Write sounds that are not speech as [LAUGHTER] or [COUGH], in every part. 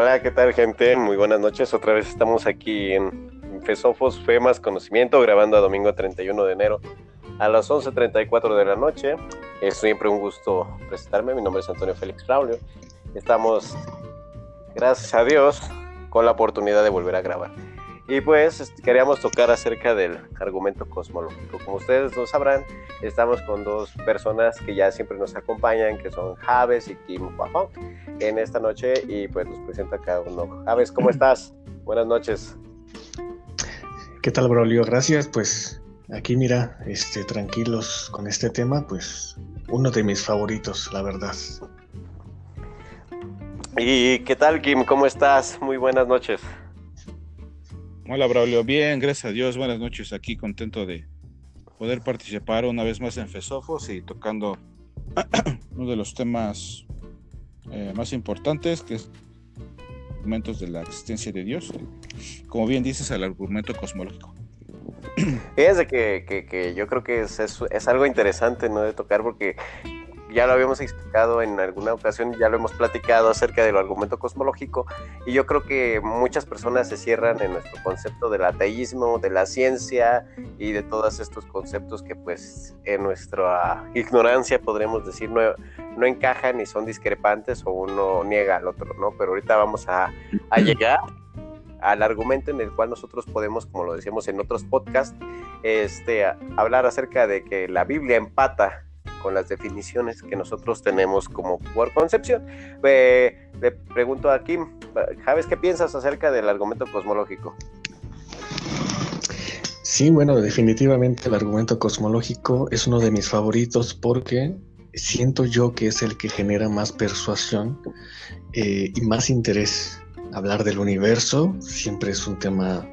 Hola, ¿qué tal gente? Muy buenas noches. Otra vez estamos aquí en Fesofos, Fe más Conocimiento, grabando a domingo 31 de enero a las 11.34 de la noche. Es siempre un gusto presentarme. Mi nombre es Antonio Félix Braulio. Estamos, gracias a Dios, con la oportunidad de volver a grabar. Y pues queríamos tocar acerca del argumento cosmológico. Como ustedes lo sabrán, estamos con dos personas que ya siempre nos acompañan, que son Javes y Kim Huajong, en esta noche y pues nos presenta cada uno. Javes, ¿cómo estás? Buenas noches. ¿Qué tal, Braulio? Gracias. Pues aquí mira, este, tranquilos con este tema, pues uno de mis favoritos, la verdad. ¿Y qué tal, Kim? ¿Cómo estás? Muy buenas noches. Hola Braulio, bien, gracias a Dios, buenas noches, aquí contento de poder participar una vez más en Fesofos y tocando [CLEARS THROAT] uno de los temas eh, más importantes, que es argumentos de la existencia de Dios, como bien dices, el argumento cosmológico. Fíjense que, que, que yo creo que es, es, es, algo interesante ¿no? de tocar porque ya lo habíamos explicado en alguna ocasión, ya lo hemos platicado acerca del argumento cosmológico y yo creo que muchas personas se cierran en nuestro concepto del ateísmo, de la ciencia y de todos estos conceptos que pues en nuestra ignorancia podremos decir no, no encajan y son discrepantes o uno niega al otro, ¿no? Pero ahorita vamos a, a llegar al argumento en el cual nosotros podemos, como lo decíamos en otros podcasts, este, hablar acerca de que la Biblia empata con las definiciones que nosotros tenemos como por concepción. Eh, le pregunto a Kim, ¿sabes qué piensas acerca del argumento cosmológico? Sí, bueno, definitivamente el argumento cosmológico es uno de mis favoritos porque siento yo que es el que genera más persuasión eh, y más interés. Hablar del universo siempre es un tema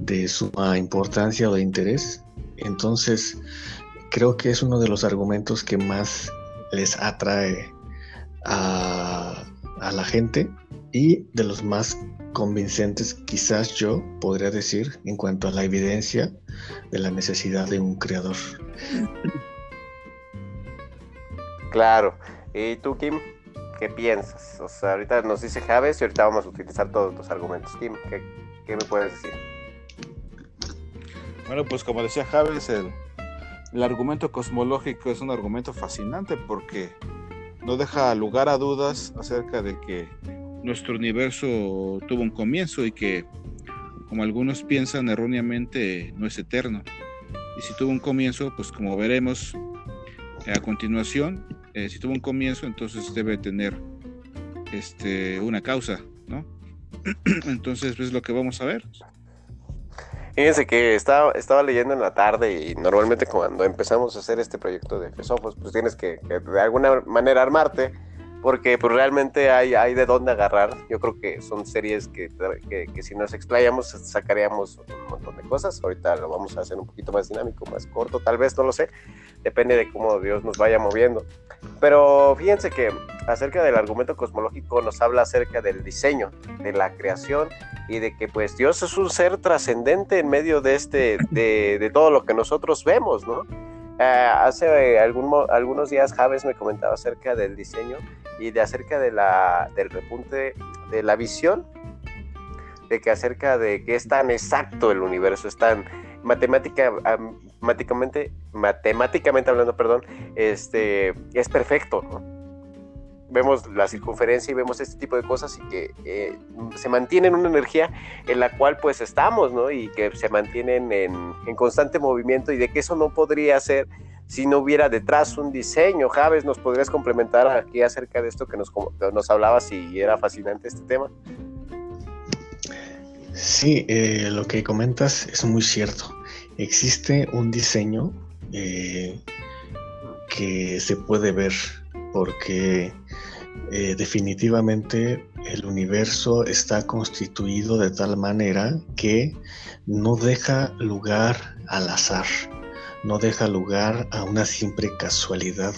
de suma importancia o de interés. Entonces, creo que es uno de los argumentos que más les atrae a, a, la gente y de los más convincentes quizás yo podría decir en cuanto a la evidencia de la necesidad de un creador. Claro. ¿Y tú, Kim? ¿Qué piensas? O sea, ahorita nos dice Javes y ahorita vamos a utilizar todos los argumentos. Kim, ¿qué, qué me puedes decir? Bueno, pues como decía Javes, el, el argumento cosmológico es un argumento fascinante porque no deja lugar a dudas acerca de que nuestro universo tuvo un comienzo y que, como algunos piensan erróneamente, no es eterno. Y si tuvo un comienzo, pues como veremos a continuación, eh, si tuvo un comienzo, entonces debe tener este, una causa, ¿no? [CLEARS THROAT] entonces, pues lo que vamos a ver. Fíjense que estaba, estaba leyendo en la tarde y normalmente cuando empezamos a hacer este proyecto de Fesofos, pues tienes que, que, de alguna manera armarte, porque pues realmente hay, hay de dónde agarrar. Yo creo que son series que, que, que, si nos explayamos sacaríamos un montón de cosas. Ahorita lo vamos a hacer un poquito más dinámico, más corto, tal vez, no lo sé. Depende de cómo Dios nos vaya moviendo. Pero fíjense que acerca del argumento cosmológico nos habla acerca del diseño, de la creación y de que pues Dios es un ser trascendente en medio de este, de, de, todo lo que nosotros vemos, ¿no? Uh, hace algún, algunos días Javes me comentaba acerca del diseño y de acerca de la, del repunte de la visión, de que acerca de que es tan exacto el universo, es tan matemática, matemáticamente, matemáticamente hablando, perdón, este, es perfecto, ¿no? Vemos la circunferencia y vemos este tipo de cosas y que eh, se mantienen una energía en la cual pues estamos, ¿no? Y que se mantienen en, en, constante movimiento y de que eso no podría ser si no hubiera detrás un diseño. Javes, ¿nos podrías complementar aquí acerca de esto que nos, nos hablabas y era fascinante este tema? Sí, eh, lo que comentas es muy cierto. Existe un diseño eh, que se puede ver porque eh, definitivamente el universo está constituido de tal manera que no deja lugar al azar, no deja lugar a una simple casualidad,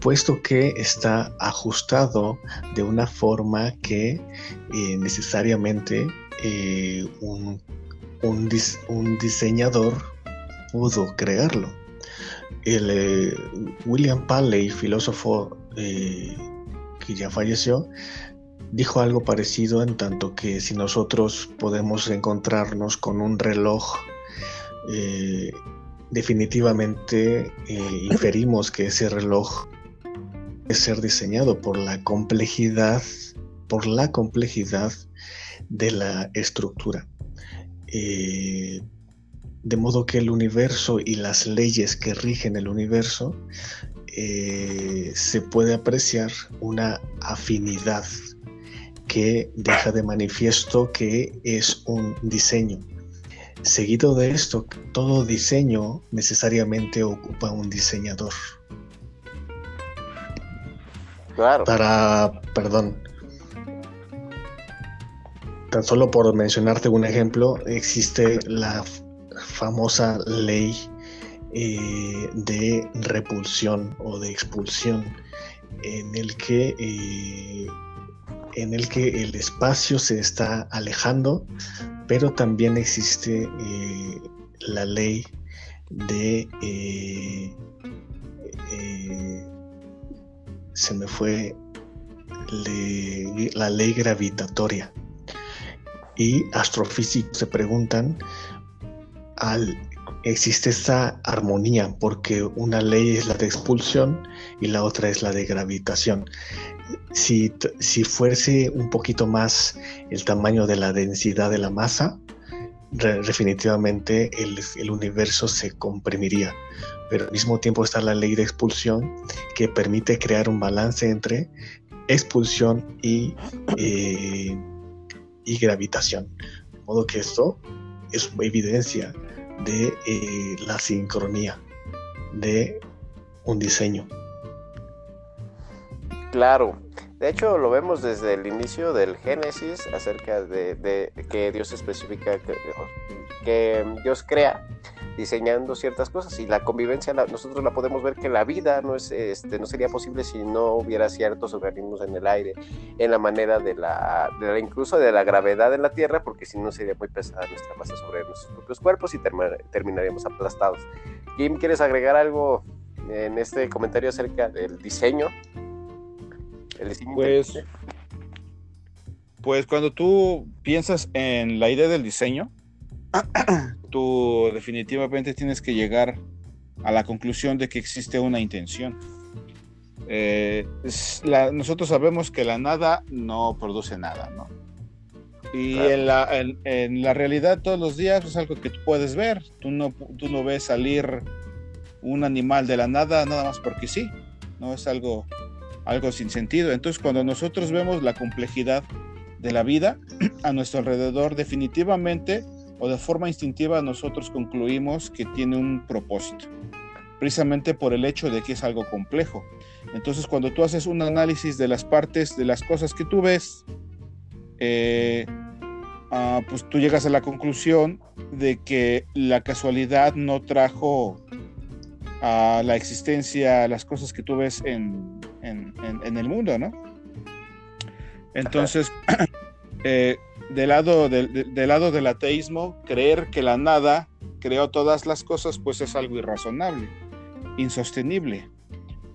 puesto que está ajustado de una forma que eh, necesariamente eh, un, un, dis un diseñador pudo crearlo. El William Paley, filósofo eh, que ya falleció, dijo algo parecido en tanto que si nosotros podemos encontrarnos con un reloj, eh, definitivamente eh, inferimos que ese reloj es ser diseñado por la complejidad, por la complejidad de la estructura. De modo que el universo y las leyes que rigen el universo se puede apreciar una afinidad que deja de manifiesto que es un diseño. Seguido de esto, todo diseño necesariamente ocupa un diseñador. Claro. Para, perdón, tan solo por mencionarte un ejemplo, existe la famosa ley eh, de repulsión o de expulsión, en el que eh, en el que el espacio se está alejando, pero también existe eh, la ley de... Se me fue la ley gravitatoria. Y astrofísicos se preguntan, al, existe esta armonía, porque una ley es la de expulsión y la otra es la de gravitación si, si fuese un poquito más el tamaño de la densidad de la masa, definitivamente el, universo se comprimiría. Pero al mismo tiempo está la ley de expulsión que permite crear un balance entre expulsión y, eh, y gravitación. De modo que esto es evidencia de eh, la sincronía de un diseño. Claro. De hecho, lo vemos desde el inicio del Génesis acerca de, que Dios especifica que, Dios crea diseñando ciertas cosas y la convivencia nosotros la podemos ver que la vida no es este no sería posible si no hubiera ciertos organismos en el aire en la manera de la, incluso de la gravedad en la tierra porque si no sería muy pesada nuestra masa sobre nuestros propios cuerpos y terminaríamos aplastados. Kim quieres agregar algo en este comentario acerca del diseño pues, pues cuando tú piensas en la idea del diseño, [CLEARS THROAT] tú definitivamente tienes que llegar a la conclusión de que existe una intención. Eh, nosotros sabemos que la nada no produce nada, ¿no? Y en, la, en, la, realidad todos los días es algo que tú puedes ver. Tú no, tú no ves salir un animal de la nada nada más porque sí. No es algo algo sin sentido. Entonces, cuando nosotros vemos la complejidad de la vida [CLEARS THROAT] a nuestro alrededor, definitivamente o de forma instintiva nosotros concluimos que tiene un propósito, precisamente por el hecho de que es algo complejo. Entonces, cuando tú haces un análisis de las partes, de las cosas que tú ves, eh, ah, pues tú llegas a la conclusión de que la casualidad no trajo a la existencia las cosas que tú ves en, en, el mundo, ¿no? Entonces, [CLEARS THROAT] eh, del, lado, del, lado del ateísmo, creer que la nada creó todas las cosas, pues es algo irrazonable, insostenible.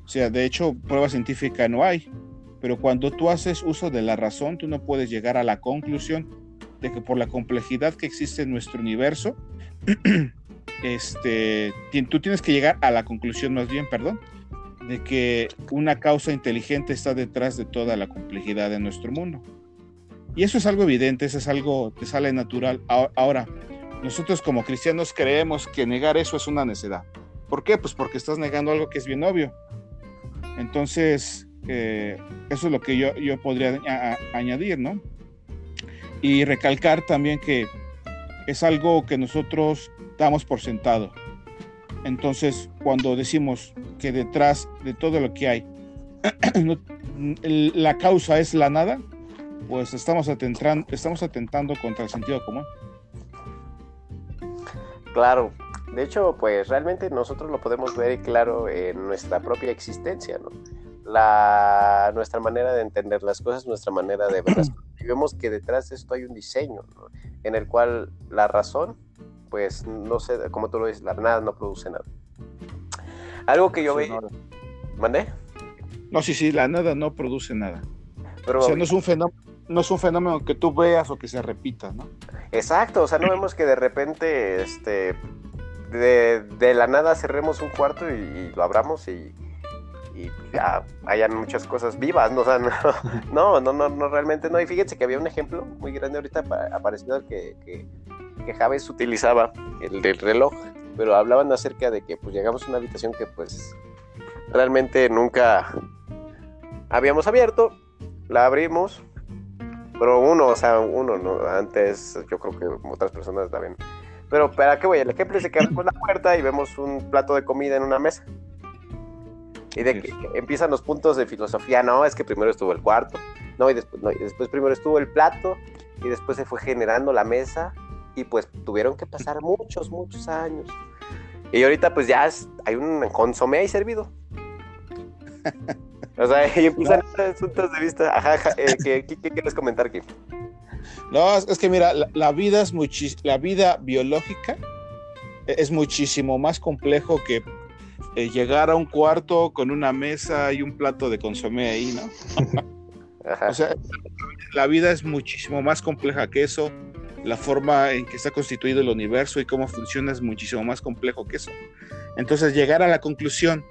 O sea, de hecho, prueba científica no hay, pero cuando tú haces uso de la razón, tú no puedes llegar a la conclusión de que por la complejidad que existe en nuestro universo, [CLEARS THROAT] este, tú tienes que llegar a la conclusión más bien, perdón, de que una causa inteligente está detrás de toda la complejidad de nuestro mundo. Y eso es algo evidente, eso es algo que sale natural. Ahora, nosotros como cristianos creemos que negar eso es una necedad. ¿Por qué? Pues porque estás negando algo que es bien obvio. Entonces, eh, eso es lo que yo, yo podría añadir, ¿no? Y recalcar también que es algo que nosotros damos por sentado. Entonces, cuando decimos que detrás de todo lo que hay, [CLEARS THROAT] la causa es la nada, pues estamos atentando, estamos atentando contra el sentido común. Claro, de hecho, pues realmente nosotros lo podemos ver claro en nuestra propia existencia, ¿no? La, nuestra manera de entender las cosas, nuestra manera de ver Y vemos que detrás de esto hay un diseño, ¿no? En el cual la razón pues no sé, como tú lo dices, la nada no produce nada. Algo que yo veo. ¿Mandé? No, sí, sí, la nada no produce nada. Pero, o sea, no es un fenómeno, no es un fenómeno que tú veas o que se repita, ¿no? Exacto, o sea, no vemos que de repente, este, de, la nada cerremos un cuarto y, lo abramos y, ya hayan muchas cosas vivas, ¿no? [LAUGHS] No, no, no, no, realmente no. Y fíjense que había un ejemplo muy grande ahorita aparecido al que, que, que Javes utilizaba, el del reloj, pero hablaban acerca de que pues llegamos a una habitación que pues realmente nunca habíamos abierto, la abrimos, pero uno, o sea, uno, ¿no? Antes yo creo que otras personas también. Pero ¿para qué voy? El ejemplo es de que abrimos la puerta y vemos un plato de comida en una mesa. Y de que empiezan los puntos de filosofía, no, es que primero estuvo el cuarto, no, y después, no, y después primero estuvo el plato, y después se fue generando la mesa, y pues tuvieron que pasar muchos, muchos años. Y ahorita pues ya hay un consomé ahí servido. [LAUGHS] O sea, [LAUGHS] y empiezan puntos de vista. Ajá, eh, ¿qué, quieres comentar aquí? No, es, que mira, la, vida es la vida biológica es muchísimo más complejo que eh, llegar a un cuarto con una mesa y un plato de consomé ahí, ¿no? O sea, la vida es muchísimo más compleja que eso. La forma en que está constituido el universo y cómo funciona es muchísimo más complejo que eso. Entonces, llegar a la conclusión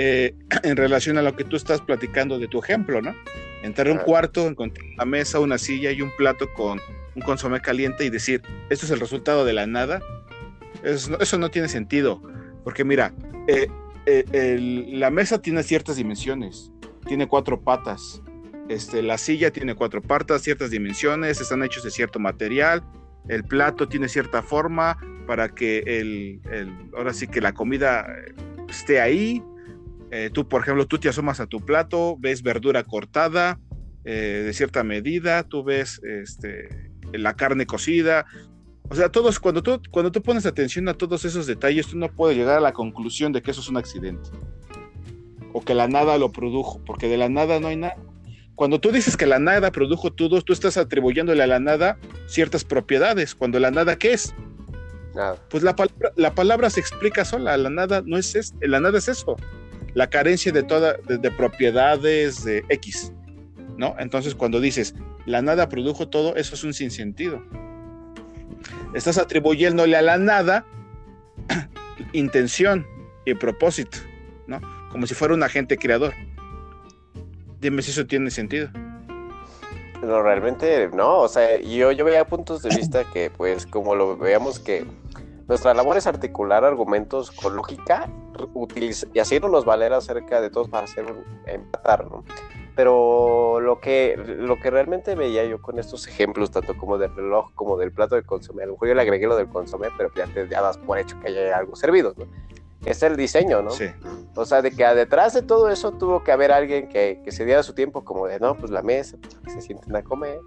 eh, [CLEARS THROAT] en relación a lo que tú estás platicando de tu ejemplo, ¿no? Entrar a un cuarto, encontrar una mesa, una silla y un plato con un consomé caliente y decir, esto es el resultado de la nada, eso, no tiene sentido, porque mira, eh, eh, la mesa tiene ciertas dimensiones, tiene cuatro patas, este, la silla tiene cuatro patas, ciertas dimensiones, están hechos de cierto material, el plato tiene cierta forma para que el, ahora sí que la comida esté ahí, eh, tú, por ejemplo, tú te asomas a tu plato, ves verdura cortada eh, de cierta medida, tú ves este, la carne cocida. O sea, todos, cuando tú, cuando tú pones atención a todos esos detalles, tú no puedes llegar a la conclusión de que eso es un accidente. O que la nada lo produjo, porque de la nada no hay nada. Cuando tú dices que la nada produjo todo, tú estás atribuyéndole a la nada ciertas propiedades. Cuando la nada, ¿qué es? Nada. Pues la palabra, la palabra se explica sola. La nada no es, es la nada es eso la carencia de toda de, propiedades de X, ¿no? Entonces cuando dices la nada produjo todo, eso es un sinsentido. Estás atribuyéndole a la nada [CLEARS THROAT] intención y propósito, ¿no? Como si fuera un agente creador. Dime si eso tiene sentido. No, realmente no, o sea, yo, yo veía puntos de vista que pues como lo veamos que nuestra labor es articular argumentos con lógica y hacernos valer acerca de todos para hacer empatar, ¿no? Pero lo que, lo que realmente veía yo con estos ejemplos, tanto como del reloj como del plato de consomé, a lo mejor yo le agregué lo del consomé, pero ya te das por hecho que haya algo servido, ¿no? Es el diseño, ¿no? Sí. O sea, de que detrás de todo eso tuvo que haber alguien que, que se diera su tiempo, como de, no, pues la mesa, pues, que se sienten a comer,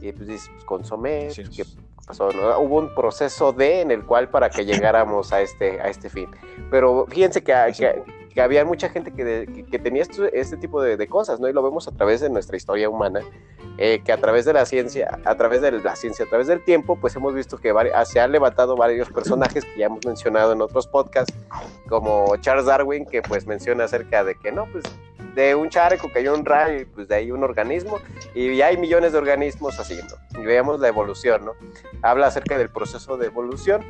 y pues dices, pues consomé, pues, que Hubo un proceso de en el cual para que llegáramos a este, a este fin. Pero fíjense que, que, había mucha gente que, que, tenía este tipo de, cosas, ¿no? Y lo vemos a través de nuestra historia humana, eh, que a través de la ciencia, a través de la ciencia, a través del tiempo, pues hemos visto que se han levantado varios personajes que ya hemos mencionado en otros podcasts, como Charles Darwin, que pues menciona acerca de que no, pues de un charco cayó un rayo y pues de ahí un organismo y hay millones de organismos haciendo. Y veamos la evolución, ¿no? Habla acerca del proceso de evolución,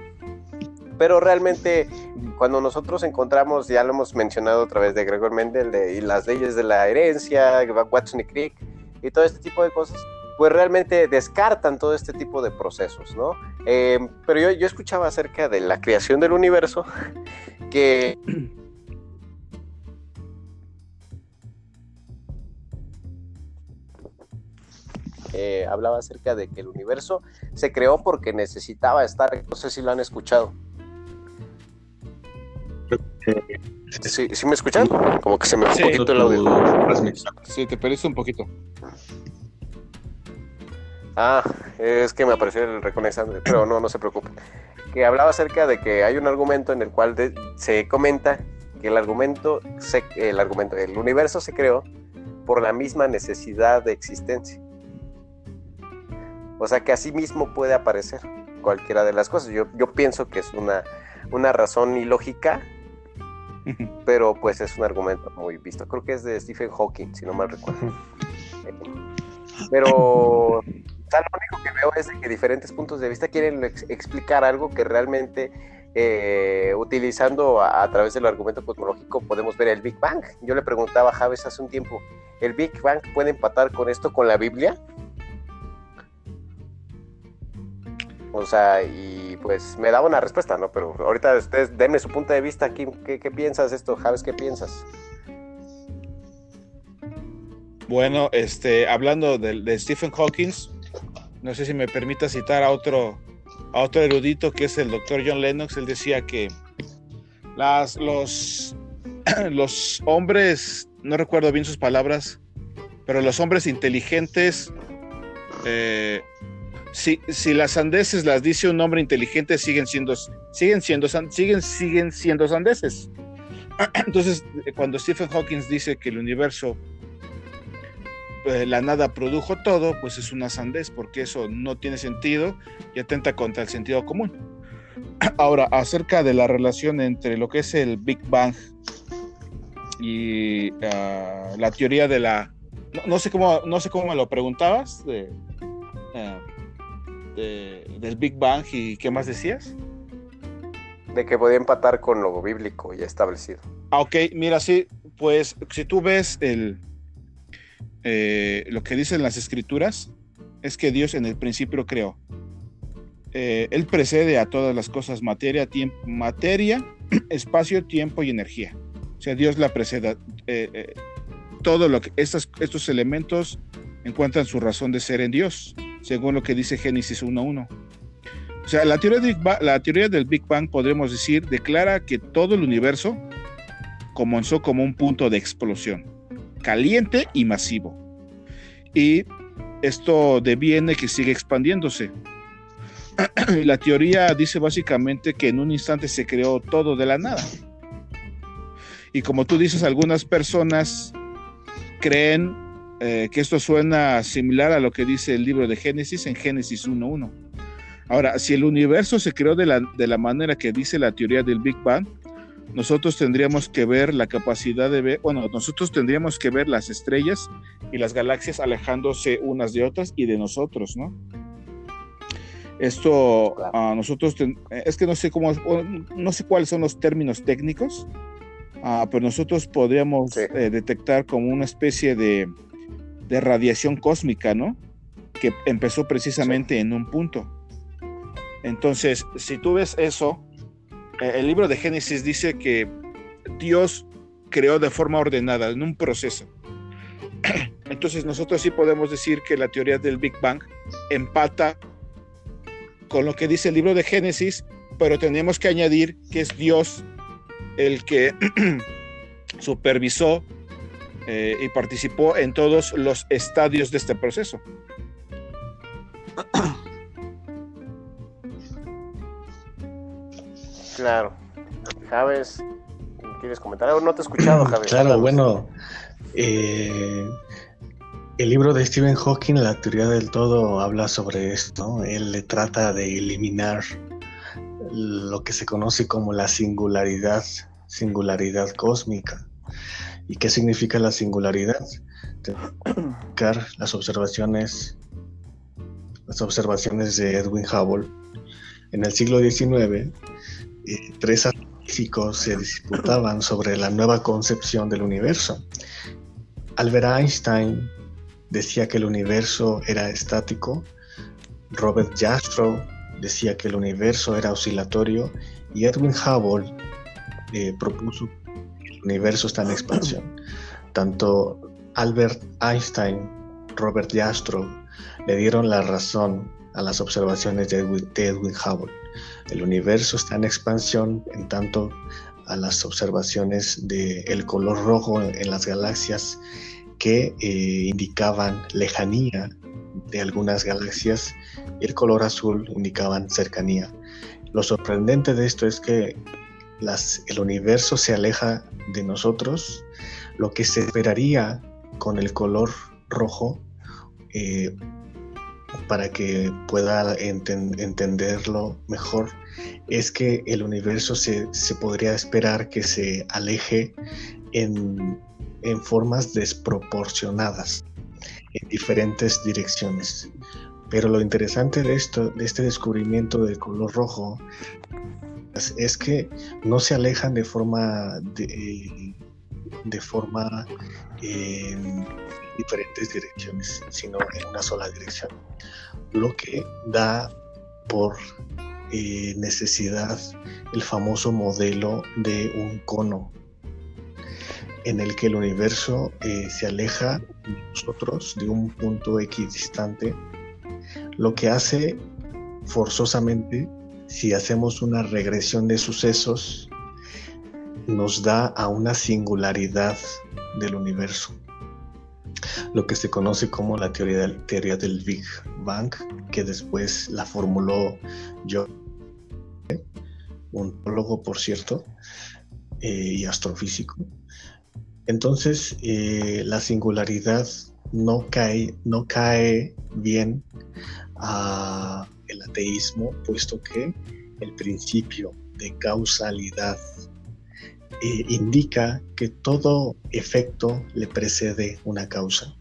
pero realmente cuando nosotros encontramos, ya lo hemos mencionado a través de Gregor Mendel de, y las leyes de la herencia, Watson y Crick y todo este tipo de cosas, pues realmente descartan todo este tipo de procesos, ¿no? Eh, pero yo, yo escuchaba acerca de la creación del universo que Eh, hablaba acerca de que el universo se creó porque necesitaba estar, no sé si lo han escuchado. ¿Sí, ¿Sí me escuchan? Como que se me fue un poquito el audio. Sí, te perdiste un poquito. Ah, es que me apareció el reconectante, pero no, no se preocupe. Que hablaba acerca de que hay un argumento en el cual se comenta que el argumento, el argumento, el universo se creó por la misma necesidad de existencia. O sea que así mismo puede aparecer cualquiera de las cosas. Yo, yo pienso que es una, una razón ilógica, pero pues es un argumento muy visto. Creo que es de Stephen Hawking, si no mal recuerdo. pero o sea, lo único que veo es que diferentes puntos de vista quieren explicar algo que realmente eh, utilizando a, través del argumento cosmológico podemos ver el Big Bang. Yo le preguntaba a Javes hace un tiempo, ¿el Big Bang puede empatar con esto, con la Biblia? O sea, y pues me daba una respuesta, ¿no? Pero ahorita ustedes denme su punto de vista aquí. ¿Qué, piensas de esto, Javes? ¿Qué piensas? Bueno, este, hablando de, Stephen Hawking, no sé si me permita citar a otro, a otro erudito que es el doctor John Lennox. Él decía que las, los, [CLEARS THROAT] los hombres, no recuerdo bien sus palabras, pero los hombres inteligentes eh, si, las sandeces las dice un hombre inteligente, siguen siendo, siguen siendo, siguen, siguen siendo sandeces. [CLEARS THROAT] Entonces, cuando Stephen Hawking dice que el universo, eh, la nada produjo todo, pues es una sandez, porque eso no tiene sentido y atenta contra el sentido común. [CLEARS THROAT] Ahora, acerca de la relación entre lo que es el Big Bang y ah, la teoría de la... No, sé cómo, no sé cómo me lo preguntabas, de, ah, del Big Bang y qué más decías? De que podía empatar con lo bíblico ya establecido. Ah, ok, mira, sí, pues si tú ves el, eh, lo que dicen las escrituras, es que Dios en el principio creó. Eh, él precede a todas las cosas, materia, tiempo, materia, [CLEARS THROAT] espacio, tiempo y energía. O sea, Dios la precede. Eh, todo lo que estos, estos elementos encuentran su razón de ser en Dios según lo que dice Génesis 1.1. O sea, la teoría, la teoría del Big Bang, podremos decir, declara que todo el universo comenzó como un punto de explosión, caliente y masivo. Y esto deviene que sigue expandiéndose. [CLEARS THROAT] la teoría dice básicamente que en un instante se creó todo de la nada. Y como tú dices, algunas personas creen eh, que esto suena similar a lo que dice el libro de Génesis en Génesis 1.1. Ahora, si el universo se creó de la, de la manera que dice la teoría del Big Bang, nosotros tendríamos que ver la capacidad de ver, bueno, nosotros tendríamos que ver las estrellas y las galaxias alejándose unas de otras y de nosotros, ¿no? Esto a nosotros es que no sé cómo, no sé cuáles son los términos técnicos, ah, pero nosotros podríamos eh, detectar como una especie de, de radiación cósmica, ¿no? Que empezó precisamente en un punto. Entonces, si tú ves eso, eh, el libro de Génesis dice que Dios creó de forma ordenada, en un proceso. [CLEARS THROAT] Entonces nosotros sí podemos decir que la teoría del Big Bang empata con lo que dice el libro de Génesis, pero tenemos que añadir que es Dios el que [CLEARS THROAT] supervisó eh, y participó en todos los estadios de este proceso. Claro. Javes, ¿quieres comentar algo? No te he escuchado, [CLEARS THROAT] Javes. Claro, bueno, eh, el libro de Stephen Hawking, La teoría del todo, habla sobre esto. Él le trata de eliminar lo que se conoce como la singularidad, singularidad cósmica. ¿Y qué significa la singularidad? las observaciones, las observaciones de Edwin Hubble. En el siglo XIX, eh, tres físicos se disputaban sobre la nueva concepción del universo. Albert Einstein decía que el universo era estático, Robert Jastrow decía que el universo era oscilatorio y Edwin Hubble eh, propuso universo está en expansión. [CLEARS THROAT] Tanto Albert Einstein, Robert Jastrow le dieron la razón a las observaciones de Edwin, Hubble. El universo está en expansión en tanto a las observaciones del color rojo en las galaxias que eh, indicaban lejanía de algunas galaxias y el color azul indicaban cercanía. Lo sorprendente de esto es que el universo se aleja de nosotros, lo que se esperaría con el color rojo, eh, para que pueda entenderlo mejor, es que el universo se, podría esperar que se aleje en, formas desproporcionadas. en diferentes direcciones. Pero lo interesante de esto, de este descubrimiento del color rojo, es, que no se alejan de forma de, de forma en diferentes direcciones, sino en una sola dirección. Lo que da por eh, necesidad el famoso modelo de un cono en el que el universo eh, se aleja de nosotros de un punto X distante, lo que hace forzosamente, si hacemos una regresión de sucesos, nos da a una singularidad del universo, lo que se conoce como la teoría del, teoría del Big Bang, que después la formuló yo, un teólogo, por cierto, eh, y astrofísico. Entonces, eh, la singularidad no cae, no cae bien a el ateísmo, puesto que el principio de causalidad eh, indica que todo efecto le precede una causa.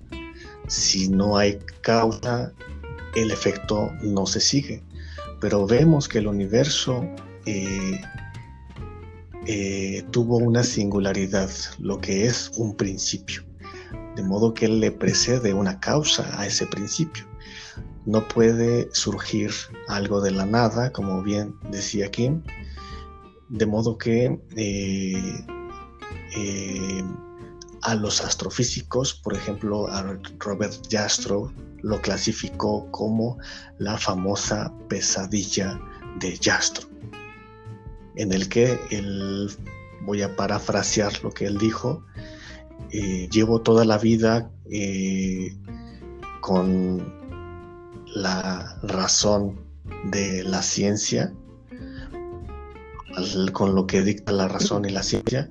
Si no hay causa, el efecto no se sigue. Pero vemos que el universo eh, eh, tuvo una singularidad, lo que es un principio, de modo que le precede una causa a ese principio. No puede surgir algo de la nada, como bien decía Kim, de modo que eh, eh, a los astrofísicos, por ejemplo, a Robert Jastrow lo clasificó como la famosa pesadilla de Jastrow en el que él, voy a parafrasear lo que él dijo, eh, llevo toda la vida con la razón de la ciencia, con lo que dicta la razón y la ciencia,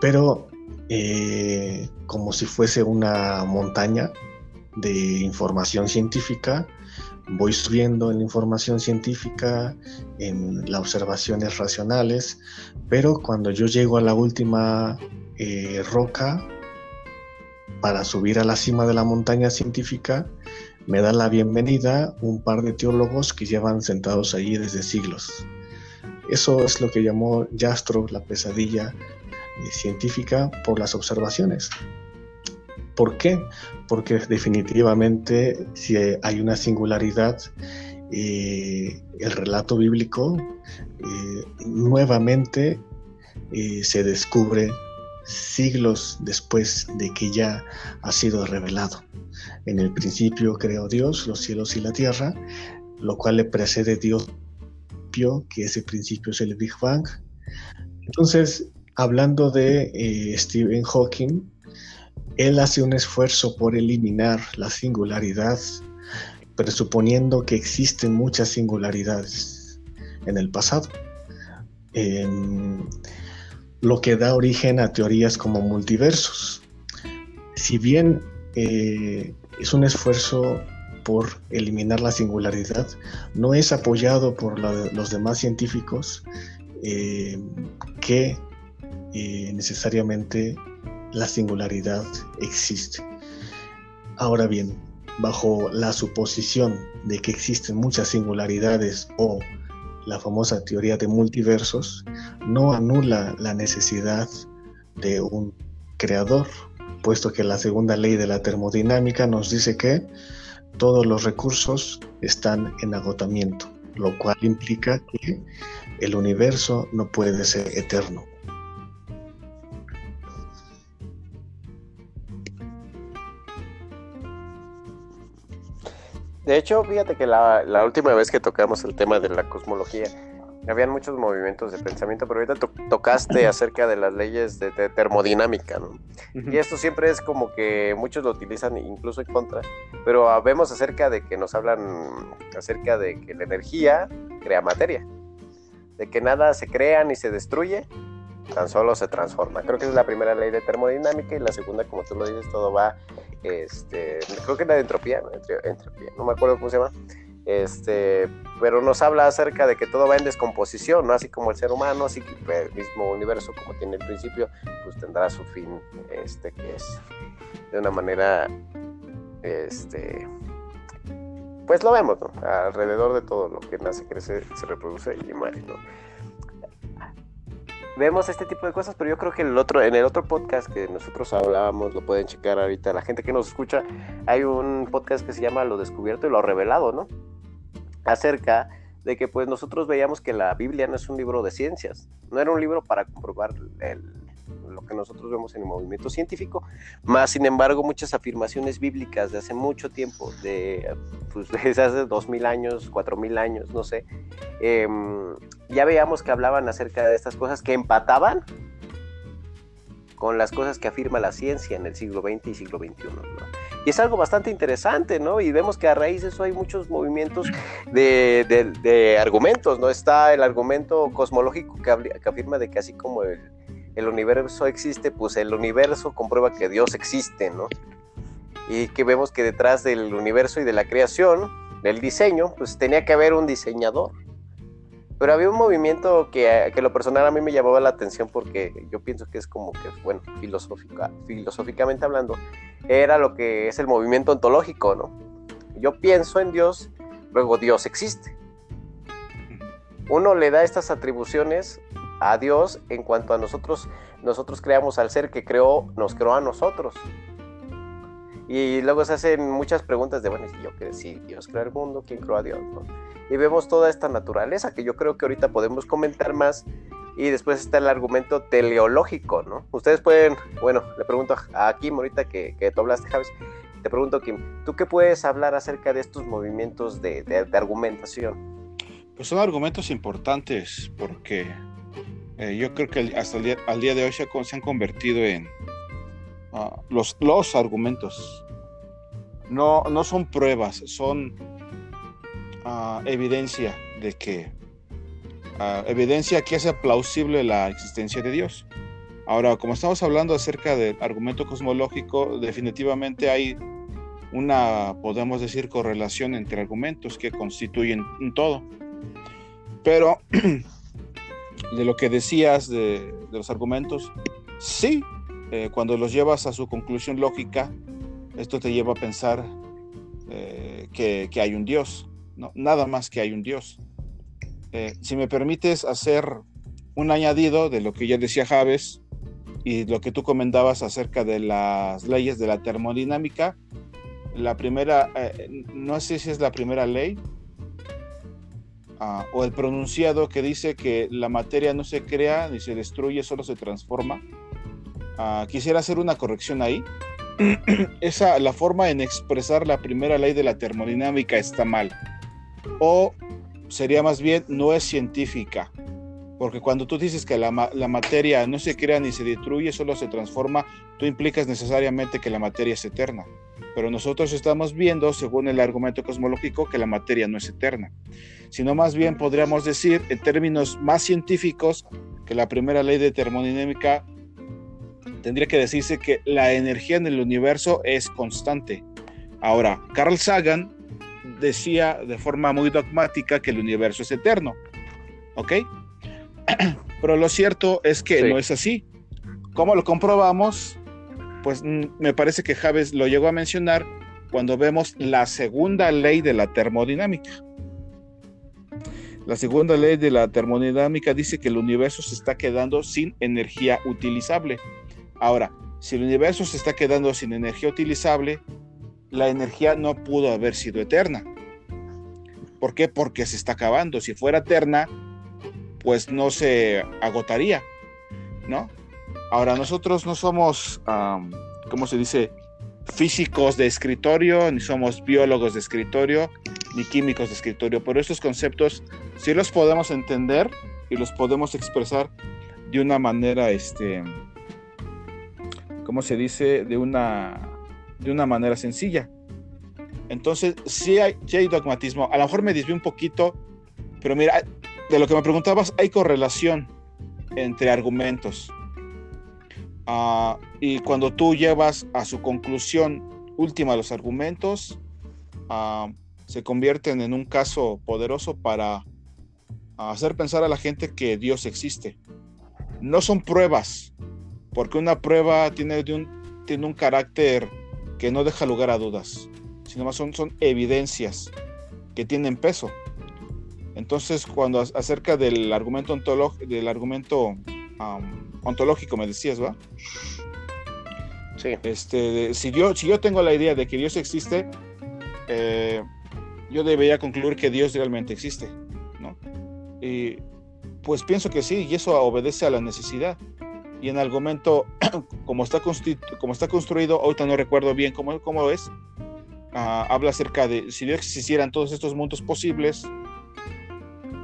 pero eh, como si fuese una montaña de información científica, voy subiendo en la información científica, en las observaciones racionales, pero cuando yo llego a la última eh, roca para subir a la cima de la montaña científica, me da la bienvenida un par de teólogos que llevan sentados allí desde siglos. Eso es lo que llamó Jastrow la pesadilla eh, científica por las observaciones. ¿Por qué? Porque definitivamente si hay una singularidad, eh, el relato bíblico eh, nuevamente se descubre siglos después de que ya ha sido revelado. En el principio creó Dios los cielos y la tierra, lo cual le precede Dios, que ese principio es el Big Bang. Entonces, hablando de Stephen Hawking, él hace un esfuerzo por eliminar la singularidad, presuponiendo que existen muchas singularidades en el pasado. Lo que da origen a teorías como multiversos. Si bien eh, es un esfuerzo por eliminar la singularidad, no es apoyado por los demás científicos eh, que eh, necesariamente la singularidad existe. Ahora bien, bajo la suposición de que existen muchas singularidades o la famosa teoría de multiversos, no anula la necesidad de un creador, puesto que la segunda ley de la termodinámica nos dice que todos los recursos están en agotamiento, lo cual implica que el universo no puede ser eterno. De hecho, fíjate que la, última vez que tocamos el tema de la cosmología, habían muchos movimientos de pensamiento, pero ahorita tocaste acerca de las leyes de, termodinámica, ¿no? Y esto siempre es como que muchos lo utilizan incluso en contra, pero vemos acerca de que nos hablan acerca de que la energía crea materia, de que nada se crea ni se destruye, tan solo se transforma. Creo que es la primera ley de termodinámica y la segunda, como tú lo dices, todo va, este, creo que es la de entropía, entropía, no me acuerdo cómo se llama, este, pero nos habla acerca de que todo va en descomposición, ¿no? Así como el ser humano, así que el mismo universo como tiene el principio, pues tendrá su fin, este, que es de una manera este, pues lo vemos, ¿no? Alrededor de todo lo que nace, crece, se reproduce y muere, ¿no? Vemos este tipo de cosas, pero yo creo que el otro, en el otro podcast que nosotros hablábamos, lo pueden checar ahorita, la gente que nos escucha, hay un podcast que se llama Lo Descubierto y Lo Revelado, ¿no? Acerca de que pues nosotros veíamos que la Biblia no es un libro de ciencias, no era un libro para comprobar lo que nosotros vemos en el movimiento científico, más sin embargo muchas afirmaciones bíblicas de hace mucho tiempo, de pues, [LAUGHS] desde hace dos mil años, cuatro mil años, no sé, em, ya veíamos que hablaban acerca de estas cosas que empataban con las cosas que afirma la ciencia en el siglo XX y siglo XXI. Y es algo bastante interesante, ¿no? Y vemos que a raíz de eso hay muchos movimientos de, argumentos, ¿no? Está el argumento cosmológico que, que afirma de que así como el, el, universo existe, pues el universo comprueba que Dios existe, ¿no? Y que vemos que detrás del universo y de la creación, del diseño, pues tenía que haber un diseñador. Pero había un movimiento que, que lo personal a mí me llamaba la atención porque yo pienso que es como que, bueno, filosófica, filosóficamente hablando, era lo que es el movimiento ontológico, ¿no? Yo pienso en Dios, luego Dios existe. Uno le da estas atribuciones a Dios en cuanto a nosotros, nosotros creamos al ser que creó, nos creó a nosotros. Y luego se hacen muchas preguntas de, bueno, si yo que si Dios creó el mundo, ¿quién creó a Dios? Y vemos toda esta naturaleza que yo creo que ahorita podemos comentar más. Y después está el argumento teleológico, ¿no? Ustedes pueden, bueno, le pregunto a Kim ahorita que, que tú hablaste, Javes, te pregunto, Kim, ¿tú qué puedes hablar acerca de estos movimientos de, de, argumentación? Pues son argumentos importantes porque eh, yo creo que hasta el día, al día de hoy se, han convertido en uh, los, los argumentos no, no son pruebas, son uh, evidencia de que, uh, evidencia que hace plausible la existencia de Dios. Ahora, como estamos hablando acerca del argumento cosmológico, definitivamente hay una, podemos decir, correlación entre argumentos que constituyen un todo. Pero [CLEARS THROAT] de lo que decías de, los argumentos, sí, eh, cuando los llevas a su conclusión lógica, esto te lleva a pensar eh, que, hay un Dios, nada más que hay un Dios. Eh, si me permites hacer un añadido de lo que ya decía Javes y lo que tú comentabas acerca de las leyes de la termodinámica, la primera, no sé si es la primera ley ah, o el pronunciado que dice que la materia no se crea ni se destruye, solo se transforma. Ah, quisiera hacer una corrección ahí. [CLEARS THROAT] esa, la forma en expresar la primera ley de la termodinámica está mal. O sería más bien, no es científica. Porque cuando tú dices que la, materia no se crea ni se destruye, solo se transforma, tú implicas necesariamente que la materia es eterna. Pero nosotros estamos viendo, según el argumento cosmológico, que la materia no es eterna. Sino más bien podríamos decir, en términos más científicos, que la primera ley de termodinámica tendría que decirse que la energía en el universo es constante. Ahora, Carl Sagan decía de forma muy dogmática que el universo es eterno. ¿Ok? [CLEARS THROAT] Pero lo cierto es que no es así. ¿Cómo lo comprobamos? Pues mm, me parece que Javes lo llegó a mencionar cuando vemos la segunda ley de la termodinámica. La segunda ley de la termodinámica dice que el universo se está quedando sin energía utilizable. Ahora, si el universo se está quedando sin energía utilizable, la energía no pudo haber sido eterna. ¿Por qué? Porque se está acabando. Si fuera eterna, pues no se agotaría, ¿no? Ahora, nosotros no somos, ¿cómo se dice? Físicos de escritorio, ni somos biólogos de escritorio, ni químicos de escritorio, pero estos conceptos sí los podemos entender y los podemos expresar de una manera, este, ¿cómo se dice? De una, de una manera sencilla. Entonces, sí hay, hay dogmatismo. A lo mejor me desvío un poquito, pero mira, de lo que me preguntabas, hay correlación entre argumentos. Ah, y cuando tú llevas a su conclusión última los argumentos, ah, se convierten en un caso poderoso para hacer pensar a la gente que Dios existe. No son pruebas, porque una prueba tiene, un, tiene un carácter que no deja lugar a dudas, sino más son, son evidencias que tienen peso. Entonces, cuando acerca del argumento, del argumento ontológico me decías, ¿va? Sí. Este, si, yo, si yo tengo la idea de que Dios existe, eh, yo debería concluir que Dios realmente existe, ¿no? Y pues pienso que sí, y eso obedece a la necesidad. Y en el argumento, [CLEARS THROAT] como está, como está construido, ahorita no recuerdo bien cómo, cómo es, ah, habla acerca de si Dios existieran todos estos mundos posibles,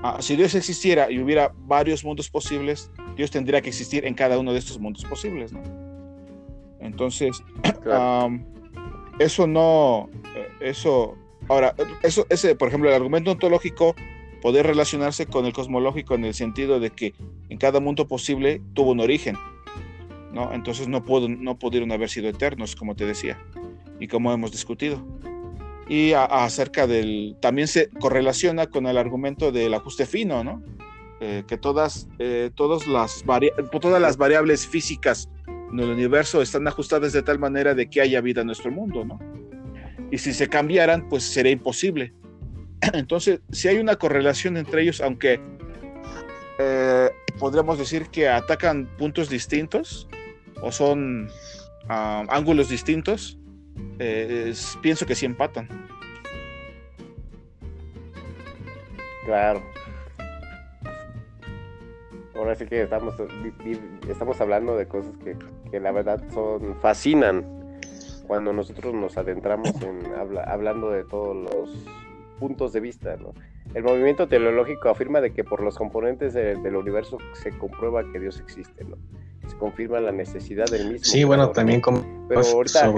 ah, si Dios existiera y hubiera varios mundos posibles, Dios tendría que existir en cada uno de estos mundos posibles, ¿no? Entonces, [CLEARS THROAT] eso no, eh, eso, ahora, eso, ese, por ejemplo, el argumento ontológico poder relacionarse con el cosmológico en el sentido de que en cada mundo posible tuvo un origen, ¿no? Entonces no, pudo, no pudieron haber sido eternos, como te decía, y como hemos discutido. Y acerca del, también se correlaciona con el argumento del ajuste fino, ¿no? Eh, que todas, eh, todas, las todas las variables físicas en el universo están ajustadas de tal manera de que haya vida en nuestro mundo, ¿no? Y si se cambiaran, pues sería imposible. [CLEARS THROAT] Entonces, si hay una correlación entre ellos, aunque eh, podríamos decir que atacan puntos distintos o son ah, ángulos distintos, pienso que sí empatan. Claro. Ahora sí que estamos, estamos hablando de cosas que, la verdad son fascinan cuando nosotros nos adentramos en hablando de todos los puntos de vista. El movimiento teleológico afirma de que por los componentes del universo se comprueba que Dios existe. ¿no? Se confirma la necesidad del mismo. Sí, bueno, también como Pero ahorita,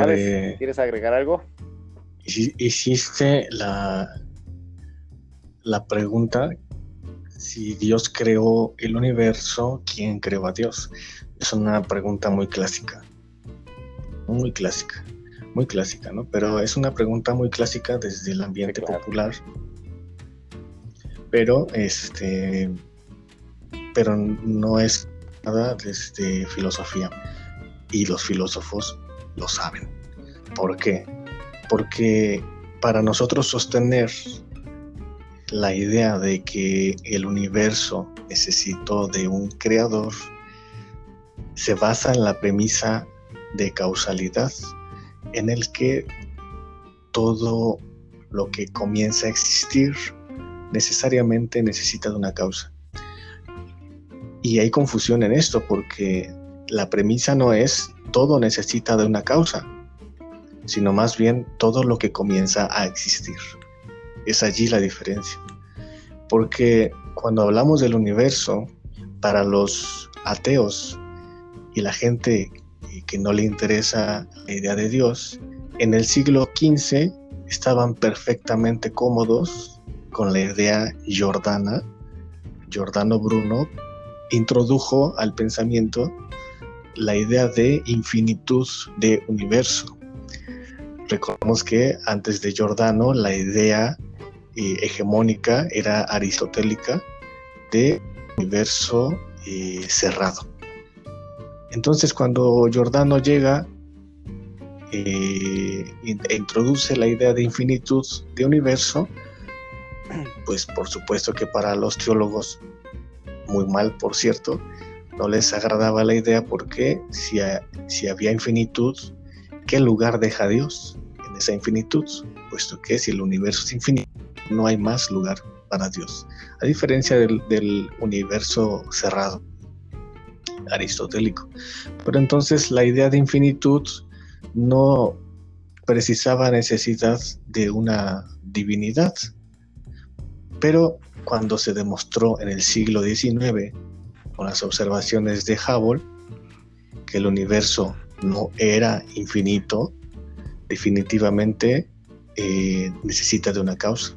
¿quieres agregar algo? Hiciste la, la pregunta si Dios creó el universo, ¿quién creó a Dios? Es una pregunta muy clásica, muy clásica, muy clásica, ¿no? Pero es una pregunta muy clásica desde el ambiente popular. Pero este, pero no es nada desde filosofía y los filósofos lo saben. ¿Por qué? Porque para nosotros sostener la idea de que el universo necesitó de un creador se basa en la premisa de causalidad, en el que todo lo que comienza a existir necesariamente necesita de una causa. Y hay confusión en esto porque la premisa no es todo necesita de una causa, sino más bien todo lo que comienza a existir. Es allí la diferencia. Porque cuando hablamos del universo, para los ateos y la gente que no le interesa la idea de Dios, en el siglo XV estaban perfectamente cómodos con la idea jordana. Giordano Bruno introdujo al pensamiento la idea de infinitud de universo. Recordemos que antes de Giordano la idea eh, hegemónica era aristotélica de universo eh, cerrado. Entonces cuando Giordano llega eh, e introduce la idea de infinitud de universo, pues por supuesto que para los teólogos, muy mal por cierto, no les agradaba la idea porque si, si había infinitud, ¿qué lugar deja Dios en esa infinitud? Puesto que si el universo es infinito, no hay más lugar para Dios, a diferencia del, universo cerrado aristotélico. Pero entonces la idea de infinitud no precisaba necesidad de una divinidad. Pero cuando se demostró en el siglo XIX, con las observaciones de Hubble, que el universo no era infinito, definitivamente eh, necesita de una causa.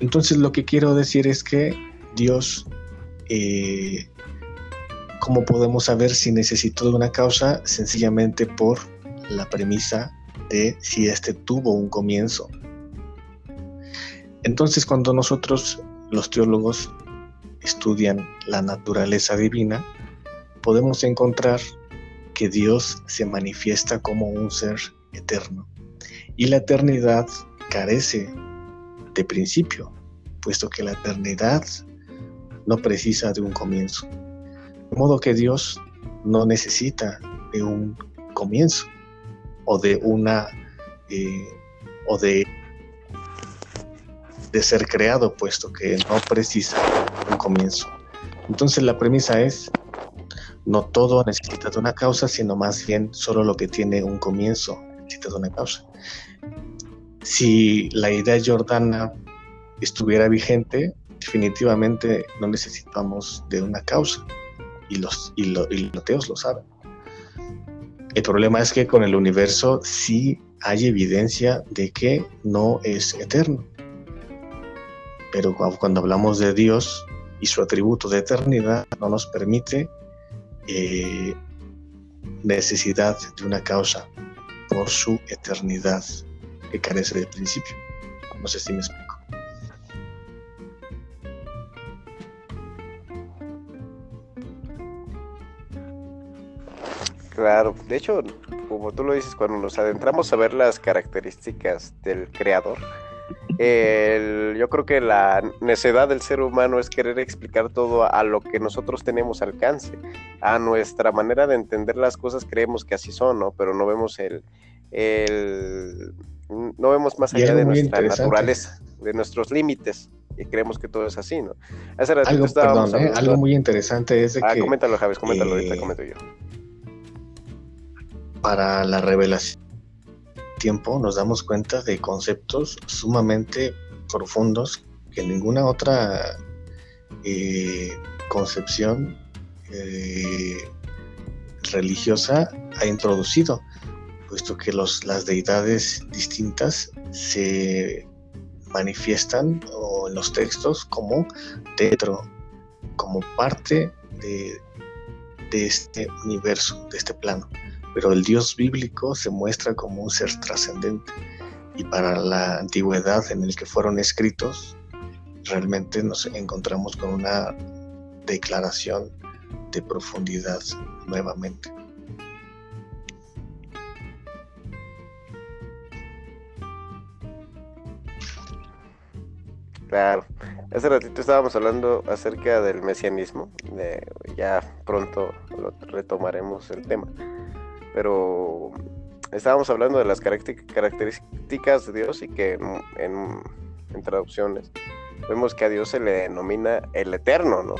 Entonces lo que quiero decir es que Dios, eh, ¿cómo podemos saber si necesitó de una causa? Sencillamente por la premisa de si éste tuvo un comienzo. Entonces cuando nosotros, los teólogos, estudian la naturaleza divina, podemos encontrar que Dios se manifiesta como un ser eterno. Y la eternidad carece de principio, puesto que la eternidad no precisa de un comienzo. De modo que Dios no necesita de un comienzo o de una eh, o de de ser creado, puesto que no precisa un comienzo. Entonces la premisa es, no todo necesita de una causa, sino más bien solo lo que tiene un comienzo necesita de una causa. Si la idea jordana estuviera vigente, definitivamente no necesitamos de una causa, y los, y, los ateos lo saben. El problema es que con el universo sí hay evidencia de que no es eterno. Pero cuando hablamos de Dios y su atributo de eternidad, no nos permite eh, necesidad de una causa por su eternidad que carece de principio. No sé si me explico. Claro, de hecho, como tú lo dices, cuando nos adentramos a ver las características del creador, yo creo que la necedad del ser humano es querer explicar todo a, lo que nosotros tenemos alcance. A nuestra manera de entender las cosas creemos que así son, ¿no? Pero no vemos el, no vemos más allá de nuestra naturaleza, de nuestros límites. Y creemos que todo es así, ¿no? algo, perdón, ¿eh? algo muy interesante es de ah, coméntalo, Javes, coméntalo, ahorita eh, comento yo. Para la revelación tiempo nos damos cuenta de conceptos sumamente profundos que ninguna otra eh, concepción eh, religiosa ha introducido, puesto que los, las deidades distintas se manifiestan en los textos como dentro, como parte de, de este universo, de este plano pero el Dios bíblico se muestra como un ser trascendente. Y para la antigüedad en el que fueron escritos, realmente nos encontramos con una declaración de profundidad nuevamente. Claro, hace ratito estábamos hablando acerca del mesianismo, ya pronto lo retomaremos el tema pero estábamos hablando de las características de Dios y que en, traducciones vemos que a Dios se le denomina el eterno, ¿no?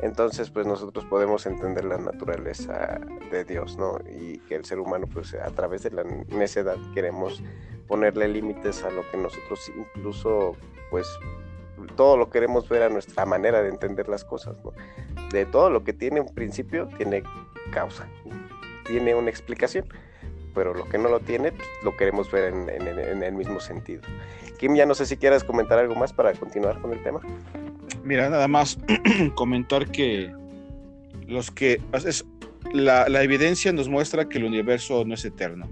Entonces, pues nosotros podemos entender la naturaleza de Dios, ¿no? Y que el ser humano, pues a través de la necedad queremos ponerle límites a lo que nosotros incluso, pues, todo lo queremos ver a nuestra manera de entender las cosas, ¿no? De todo lo que tiene un principio, tiene causa tiene una explicación, pero lo que no lo tiene, pues, lo queremos ver en, el mismo sentido. Kim, ya no sé si quieras comentar algo más para continuar con el tema. Mira, nada más [CLEARS THROAT] comentar que los que la, la, evidencia nos muestra que el universo no es eterno.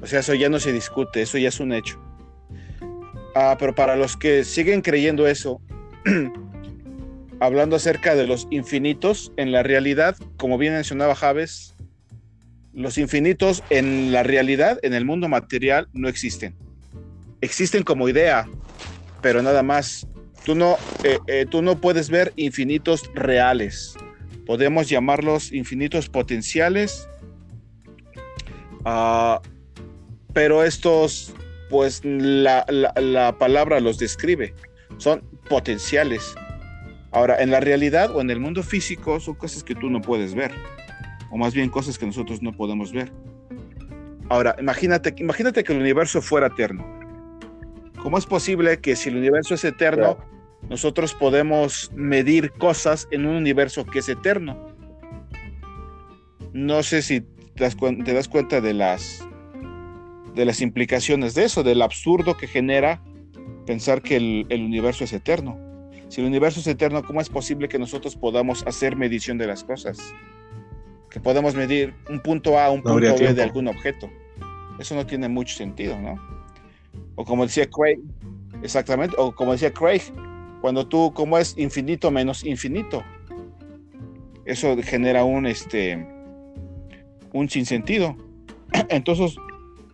O sea, eso ya no se discute, eso ya es un hecho. Ah, pero para los que siguen creyendo eso, [CLEARS THROAT] hablando acerca de los infinitos, en la realidad, como bien mencionaba Javes, los infinitos en la realidad, en el mundo material, no existen. Existen como idea, pero nada más. Tú no, eh, eh, tú no puedes ver infinitos reales. Podemos llamarlos infinitos potenciales. Ah, pero estos, pues la, la palabra los describe. Son potenciales. Ahora, en la realidad o en el mundo físico son cosas que tú no puedes ver o más bien cosas que nosotros no podemos ver. Ahora, imagínate, imagínate que el universo fuera eterno. ¿Cómo es posible que si el universo es eterno, nosotros podemos medir cosas en un universo que es eterno? No sé si te das, cuenta de las, de las implicaciones de eso, del absurdo que genera pensar que el, el universo es eterno. Si el universo es eterno, ¿cómo es posible que nosotros podamos hacer medición de las cosas? Que podemos medir un punto A, un punto B de algún objeto. Eso no tiene mucho sentido, ¿no? O como decía Craig, exactamente, o como decía Craig, cuando tú, como es infinito menos infinito, eso genera un, este, un sinsentido. [CLEARS THROAT] Entonces,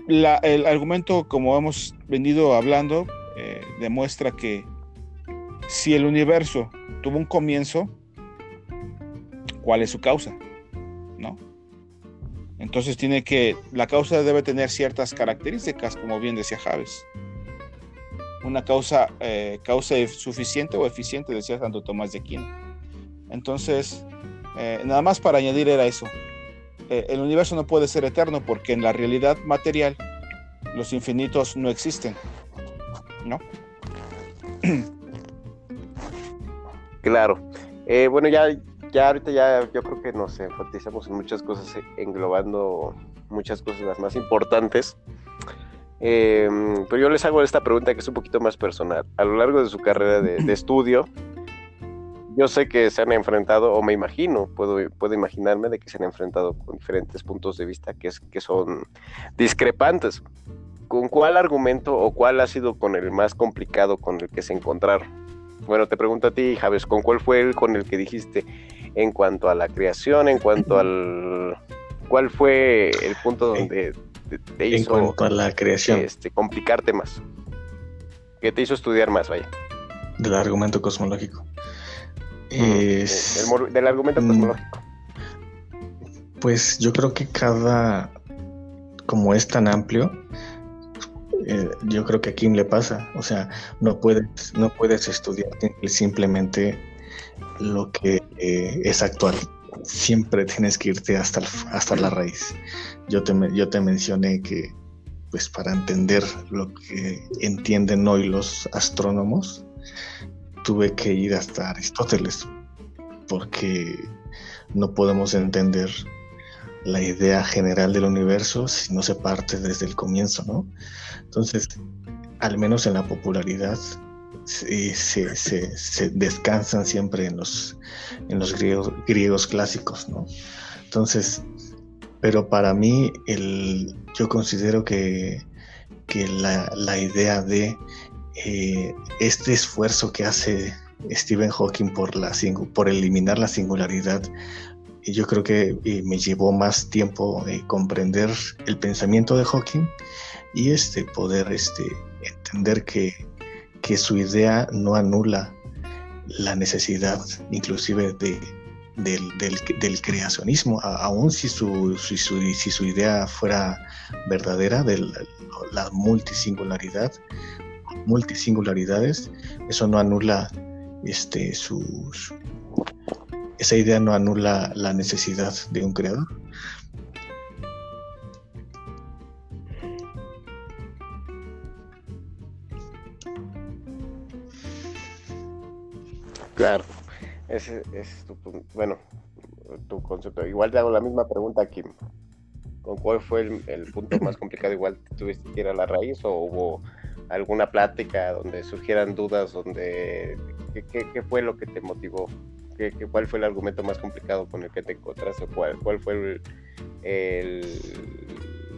el argumento, como hemos venido hablando, eh, demuestra que si el universo tuvo un comienzo, ¿cuál es su causa? ¿No? Entonces tiene que, la causa debe tener ciertas características, como bien decía Javes. Una causa, eh, causa suficiente o eficiente, decía Santo Tomás de Aquino. Entonces, eh, nada más para añadir era eso. Eh, el universo no puede ser eterno porque en la realidad material los infinitos no existen. ¿No? Claro. bueno, ya ya ahorita ya yo creo que nos enfatizamos en muchas cosas, englobando muchas cosas las más importantes. Em, pero yo les hago esta pregunta que es un poquito más personal. A lo largo de su carrera de, [LAUGHS] estudio, yo sé que se han enfrentado, o me imagino, puedo, puedo imaginarme de que se han enfrentado con diferentes puntos de vista que, es, que son discrepantes. ¿Con cuál argumento o cuál ha sido con el más complicado con el que se encontraron? Bueno, te pregunto a ti, Javes, ¿con cuál fue el con el que dijiste, en cuanto a la creación, en cuanto [LAUGHS] al... ¿Cuál fue el punto donde te, hizo... En cuanto a la creación. Este, complicarte más. ¿Qué te hizo estudiar más, vaya? Del argumento cosmológico. Es... del argumento mm, cosmológico. Pues yo creo que cada... Como es tan amplio, eh, yo creo que a Kim le pasa. O sea, no puedes, no puedes estudiar simplemente lo que eh, es actual. Siempre tienes que irte hasta, hasta la raíz. Yo te, yo te mencioné que, pues para entender lo que entienden hoy los astrónomos, tuve que ir hasta Aristóteles, porque no podemos entender la idea general del universo si no se parte desde el comienzo, ¿no? Entonces, al menos en la popularidad, se, descansan siempre en los, en los griegos, griegos clásicos, ¿no? Entonces, pero para mí el, yo considero que, que la, la, idea de eh, este esfuerzo que hace Stephen Hawking por, la, por eliminar la singularidad, yo creo que me llevó más tiempo eh, comprender el pensamiento de Hawking y este poder este, entender que que su idea no anula la necesidad inclusive de, del, creacionismo, aun si su, si su, idea fuera verdadera, de la, multisingularidad, multisingularidades, eso no anula este, su, esa idea no anula la necesidad de un creador. Claro, ese es tu, bueno, tu concepto. Igual te hago la misma pregunta aquí. ¿Con cuál fue el, punto más complicado? Igual tuviste que ir a la raíz o hubo alguna plática donde surgieran dudas, donde qué, fue lo que te motivó, ¿Qué, cuál fue el argumento más complicado con el que te encontraste, cuál, cuál fue el,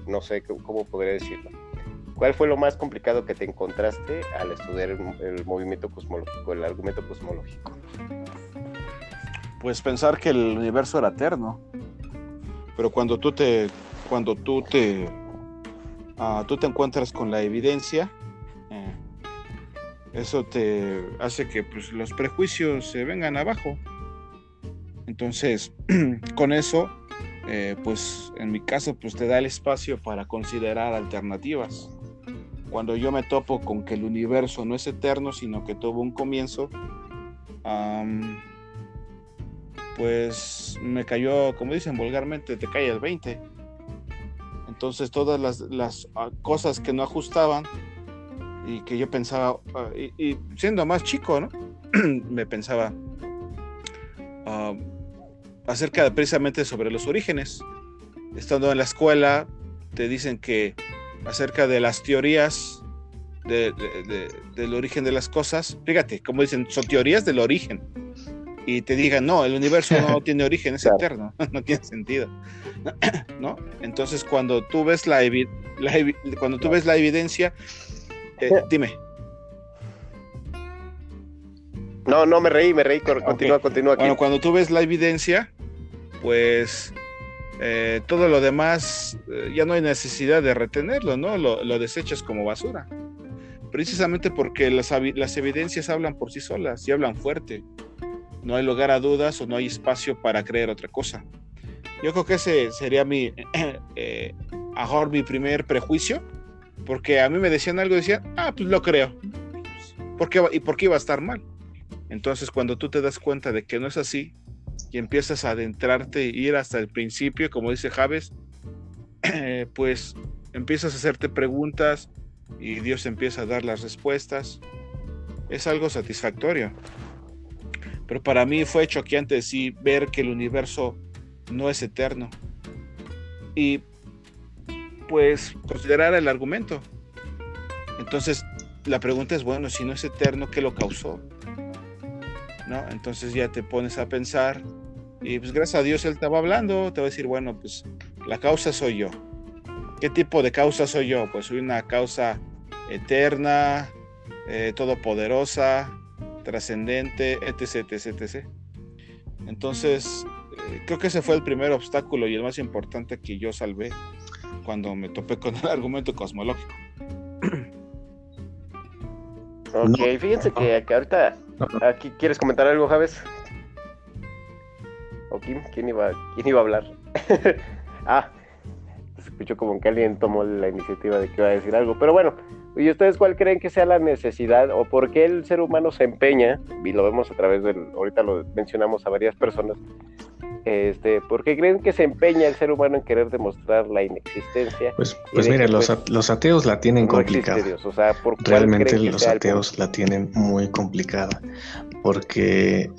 no sé cómo podría decirlo, ¿Cuál fue lo más complicado que te encontraste al estudiar el, movimiento cosmológico, el argumento cosmológico? Pues pensar que el universo era eterno. Pero cuando tú te, cuando tú te, ah, tú te encuentras con la evidencia, eh, eso te hace que pues, los prejuicios se vengan abajo. Entonces, [CLEARS THROAT] con eso, eh, pues en mi caso, pues te da el espacio para considerar alternativas cuando yo me topo con que el universo no es eterno, sino que tuvo un comienzo, pues me cayó, como dicen vulgarmente, te cae el 20. Entonces todas las, ah, cosas que no ajustaban y que yo pensaba, ah, y, siendo más chico, ¿no? [CLEARS THROAT] me pensaba acerca de, precisamente sobre los orígenes. Estando en la escuela, te dicen que acerca de las teorías del origen de las cosas. Fíjate, como dicen, son teorías del origen. Y te digan, no, el universo no [LAUGHS] tiene origen, es eterno, [LAUGHS] no tiene sentido. [CLEARS THROAT] ¿No? Entonces, cuando tú ves la, cuando tú ves la evidencia, eh, dime. No, no, me reí, me reí, continúa, continúa. Bueno, cuando tú ves la evidencia, pues eh, todo lo demás eh, ya no hay necesidad de retenerlo, ¿no? Lo, lo desechas como basura. Precisamente porque las, las evidencias hablan por sí solas y hablan fuerte. No hay lugar a dudas o no hay espacio para creer otra cosa. Yo creo que ese sería mi, [CLEARS THROAT] eh, mi primer prejuicio, porque a mí me decían algo y decían, ah, pues lo creo. ¿Por qué, ¿Y por qué iba a estar mal? Entonces, cuando tú te das cuenta de que no es así, y empiezas a adentrarte, ir hasta el principio, como dice Javes, [CLEARS THROAT] pues empiezas a hacerte preguntas y Dios empieza a dar las respuestas. Es algo satisfactorio. Pero para mí fue choqueante sí ver que el universo no es eterno. Y pues considerar el argumento. Entonces la pregunta es, bueno, si no es eterno, ¿qué lo causó? ¿No? Entonces ya te pones a pensar y pues gracias a Dios él estaba hablando, te va a decir, bueno, pues la causa soy yo. ¿Qué tipo de causa soy yo? Pues soy una causa eterna, eh, todopoderosa, trascendente, etc, etc, etc. Entonces, eh, creo que ese fue el primer obstáculo y el más importante que yo salvé cuando me topé con el argumento cosmológico. Ok, fíjense que, que ahorita aquí quieres comentar algo, Javes. ¿O Kim? ¿Quién iba, quién iba a hablar? [LAUGHS] ah, escuchó como que alguien tomó la iniciativa de que iba a decir algo. Pero bueno, ¿y ustedes cuál creen que sea la necesidad o por qué el ser humano se empeña? Y lo vemos a través del, ahorita lo mencionamos a varias personas. Este, ¿Por qué creen que se empeña el ser humano en querer demostrar la inexistencia? Pues, pues miren, los, los, ateos la tienen complicada. O sea, ¿por Realmente los ateos la tienen muy complicada. Porque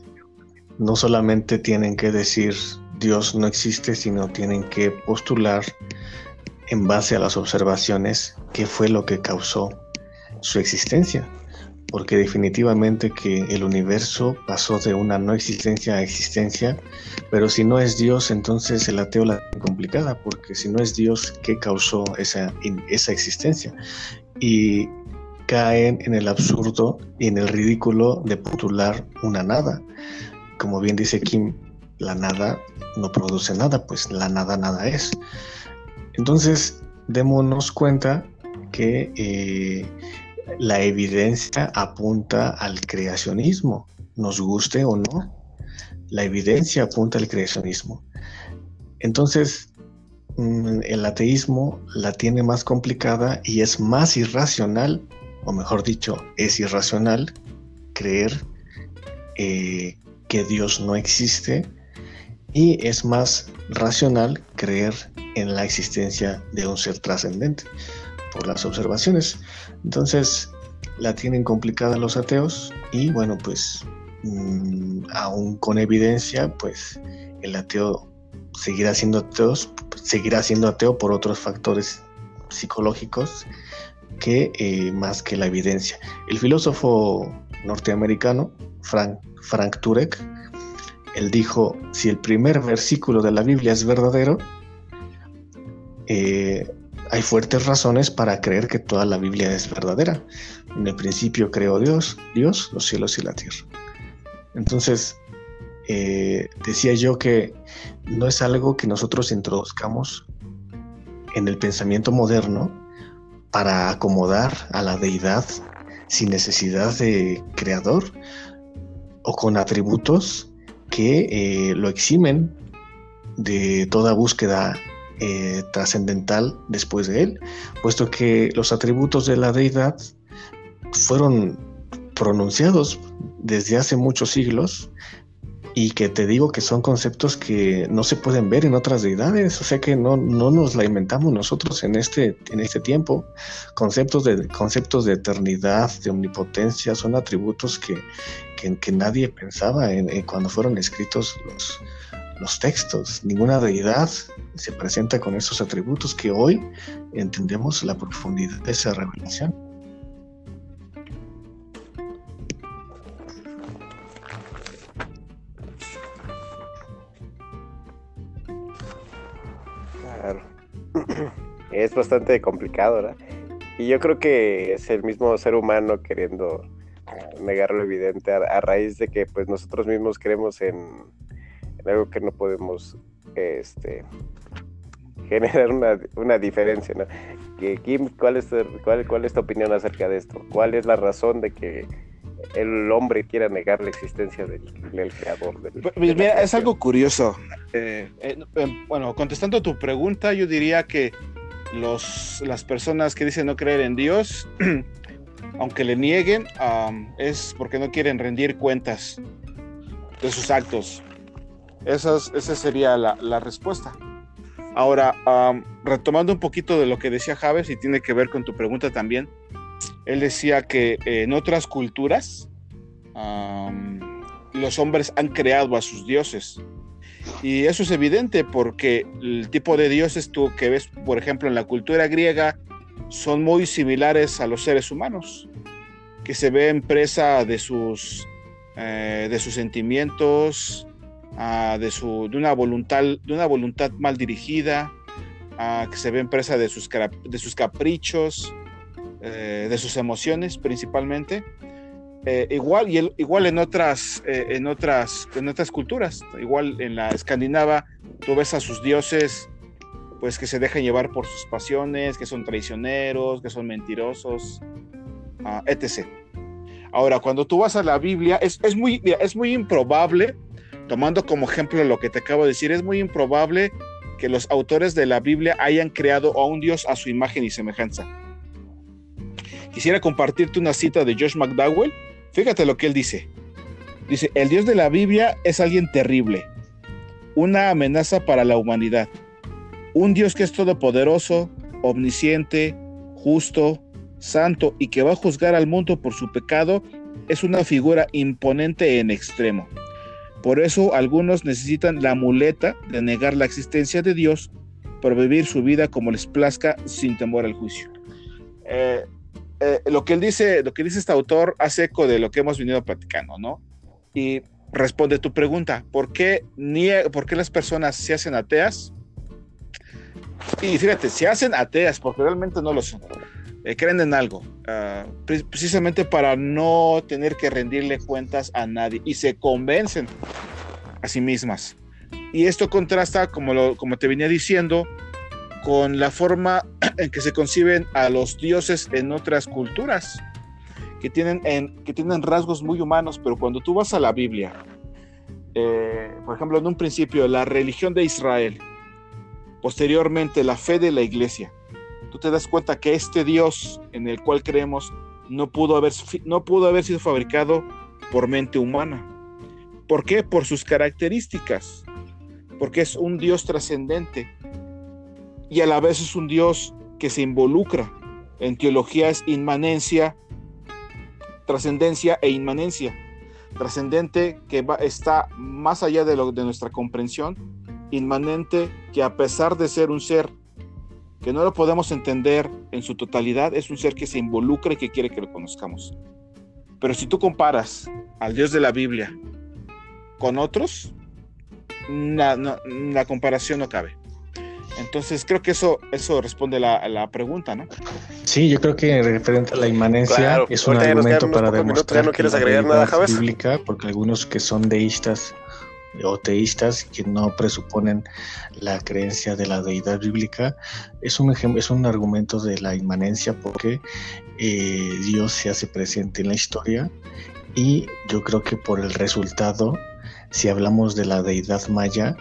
no solamente tienen que decir Dios no existe, sino tienen que postular en base a las observaciones qué fue lo que causó su existencia. Porque definitivamente que el universo pasó de una no existencia a existencia, pero si no es Dios, entonces el ateo la tiene complicada, porque si no es Dios, ¿qué causó esa, esa existencia? Y caen en el absurdo y en el ridículo de postular una nada como bien dice Kim, la nada no produce nada, pues la nada nada es. Entonces, démonos cuenta que eh, la evidencia apunta al creacionismo, nos guste o no, la evidencia apunta al creacionismo. Entonces, mm, el ateísmo la tiene más complicada y es más irracional, o mejor dicho, es irracional creer eh, que Dios no existe y es más racional creer en la existencia de un ser trascendente por las observaciones. Entonces la tienen complicada los ateos y bueno, pues mm, aún con evidencia, pues el ateo seguirá siendo ateo, seguirá siendo ateo por otros factores psicológicos que eh, más que la evidencia. El filósofo norteamericano Frank Frank Turek, él dijo, si el primer versículo de la Biblia es verdadero, eh, hay fuertes razones para creer que toda la Biblia es verdadera. En el principio creó Dios, Dios, los cielos y la tierra. Entonces, eh, decía yo que no es algo que nosotros introduzcamos en el pensamiento moderno para acomodar a la deidad sin necesidad de creador, o con atributos que eh, lo eximen de toda búsqueda eh, trascendental después de él, puesto que los atributos de la deidad fueron pronunciados desde hace muchos siglos y que te digo que son conceptos que no se pueden ver en otras deidades, o sea que no, no nos la inventamos nosotros en este, en este tiempo. Conceptos de, conceptos de eternidad, de omnipotencia, son atributos que, que, nadie pensaba en, cuando fueron escritos los, los textos. Ninguna deidad se presenta con esos atributos que hoy entendemos la profundidad de esa revelación. [CLEARS THROAT] es bastante complicado, ¿verdad? Y yo creo que es el mismo ser humano queriendo negar lo evidente a, raíz de que pues nosotros mismos creemos en, algo que no podemos este, generar una, una diferencia, ¿no? Kim, ¿cuál es, cuál, ¿cuál es tu opinión acerca de esto? ¿Cuál es la razón de que el hombre quiera negar la existencia del, creador. Del, pues, mira, es algo curioso. Eh, eh, em, bueno, contestando a tu pregunta, yo diría que los, las personas que dicen no creer en Dios, [CLEARS THROAT] aunque le nieguen, es porque no quieren rendir cuentas de sus actos. Esa, sería la, la respuesta. Ahora, retomando un poquito de lo que decía Javes y tiene que ver con tu pregunta también, él decía que en otras culturas los hombres han creado a sus dioses. Y eso es evidente porque el tipo de dioses tú que ves, por ejemplo, en la cultura griega, son muy similares a los seres humanos, que se ven presa de sus, eh, de sus sentimientos, ah, de, su, de, una voluntad, de una voluntad mal dirigida, ah, que se ven presa de sus, de sus caprichos, eh, de sus emociones principalmente. Eh, igual, y igual en otras, en, otras, en otras culturas, igual en la escandinava, tú ves a sus dioses pues que se dejan llevar por sus pasiones, que son traicioneros, que son mentirosos, ah, etc. Ahora, cuando tú vas a la Biblia, es, muy, es muy improbable, tomando como ejemplo lo que te acabo de decir, es muy improbable que los autores de la Biblia hayan creado a un Dios a su imagen y semejanza. Quisiera compartirte una cita de Josh McDowell. Fíjate lo que él dice. Dice, el Dios de la Biblia es alguien terrible, una amenaza para la humanidad, un Dios que es todopoderoso, omnisciente, justo, santo y que va a juzgar al mundo por su pecado, es una figura imponente en extremo. Por eso algunos necesitan la muleta de negar la existencia de Dios por vivir su vida como les plazca sin temor al juicio. Eh, eh, lo que él dice, lo que dice este autor hace eco de lo que hemos venido platicando, ¿no? Y responde tu pregunta, ¿por qué, ¿por qué las personas se hacen ateas? Y fíjate, se hacen ateas porque realmente no lo son. Eh, creen en algo, ah, precisamente para no tener que rendirle cuentas a nadie y se convencen a sí mismas. Y esto contrasta, como, lo, como te venía diciendo, con la forma [CLEARS THROAT] en que se conciben a los dioses en otras culturas, que tienen, que tienen rasgos muy humanos, pero cuando tú vas a la Biblia, eh, por ejemplo, en un principio, la religión de Israel, posteriormente la fe de la iglesia, tú te das cuenta que este Dios en el cual creemos no pudo haber, no pudo haber sido fabricado por mente humana. ¿Por qué? Por sus características, porque es un Dios trascendente, y a la vez es un Dios que se involucra en teologías inmanencia, trascendencia e inmanencia. Trascendente que está más allá de nuestra comprensión, inmanente que a pesar de ser un ser que no lo podemos entender en su totalidad, es un ser que se involucra y que quiere que lo conozcamos. Pero si tú comparas al Dios de la Biblia con otros, la comparación no cabe. Entonces creo que eso, eso responde a la, pregunta, ¿no? Sí, yo creo que referente a la inmanencia es un argumento para demostrar no quieres agregar nada, bíblica, porque algunos que son deístas o teístas que no presuponen la creencia de la deidad bíblica es un ejemplo, es un argumento de la inmanencia porque eh, Dios se hace presente en la historia y yo creo que por el resultado si hablamos de la deidad maya,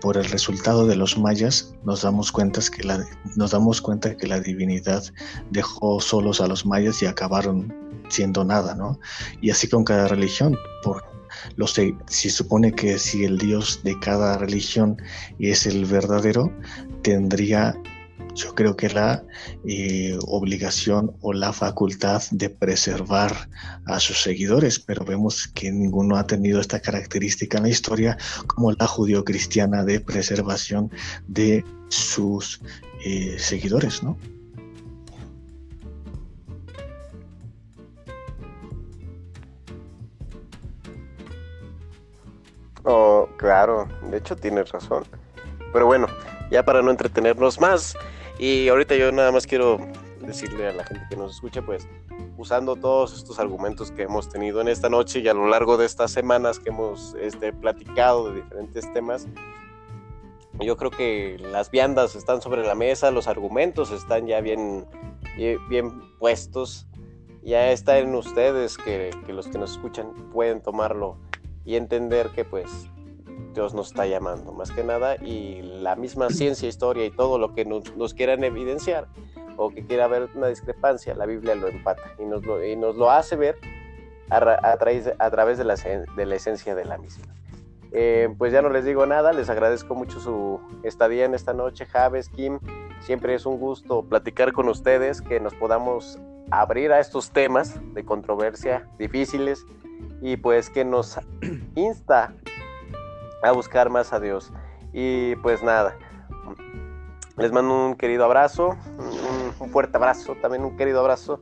por el resultado de los mayas nos damos cuenta que la, nos damos cuenta que la divinidad dejó solos a los mayas y acabaron siendo nada, ¿no? Y así con cada religión, por los si supone que si el dios de cada religión es el verdadero, tendría yo creo que la eh, obligación o la facultad de preservar a sus seguidores, pero vemos que ninguno ha tenido esta característica en la historia como la judio-cristiana de preservación de sus eh, seguidores, ¿no? Oh, claro, de hecho tienes razón. Pero bueno, ya para no entretenernos más, y ahorita yo nada más quiero decirle a la gente que nos escucha, pues usando todos estos argumentos que hemos tenido en esta noche y a lo largo de estas semanas que hemos este, platicado de diferentes temas, Yo creo que las viandas están sobre la mesa, los argumentos están ya bien, bien puestos. Ya está en ustedes que, que los que nos escuchan pueden tomarlo y entender que pues Dios nos está llamando, más que nada, y la misma [CLEARS THROAT] ciencia, historia y todo lo que nos, quieran evidenciar o que quiera haber una discrepancia, la Biblia lo empata y nos lo, y nos lo hace ver a, a, través de la, de la, esencia de la misma. Eh, pues ya no les digo nada, les agradezco mucho su estadía en esta noche, Javes, Kim, siempre es un gusto platicar con ustedes, que nos podamos abrir a estos temas de controversia difíciles y pues que nos insta a buscar más a Dios. Y pues nada, les mando un querido abrazo, un, fuerte abrazo, también un querido abrazo